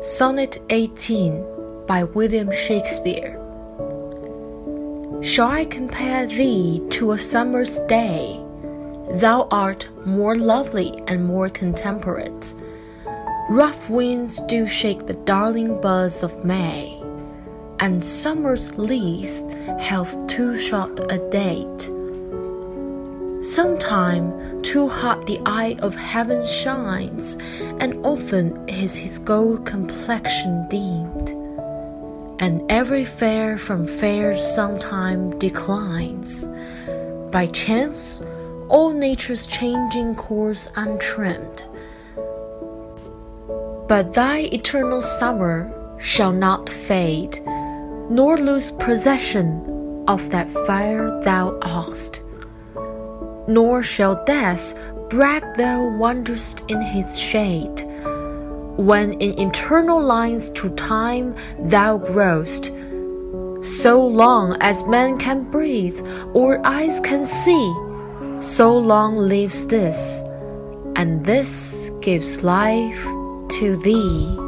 Sonnet 18 by William Shakespeare. Shall I compare thee to a summer's day? Thou art more lovely and more contemperate. Rough winds do shake the darling buds of May, and summer's lease hath too short a date. Sometime too hot the eye of heaven shines, and often is his gold complexion deemed. And every fair from fair sometime declines. By chance, all nature's changing course untrimmed. But thy eternal summer shall not fade, nor lose possession of that fire thou hast nor shall death brag thou wanderest in his shade. When in eternal lines to time thou growest, so long as man can breathe or eyes can see, so long lives this, and this gives life to thee.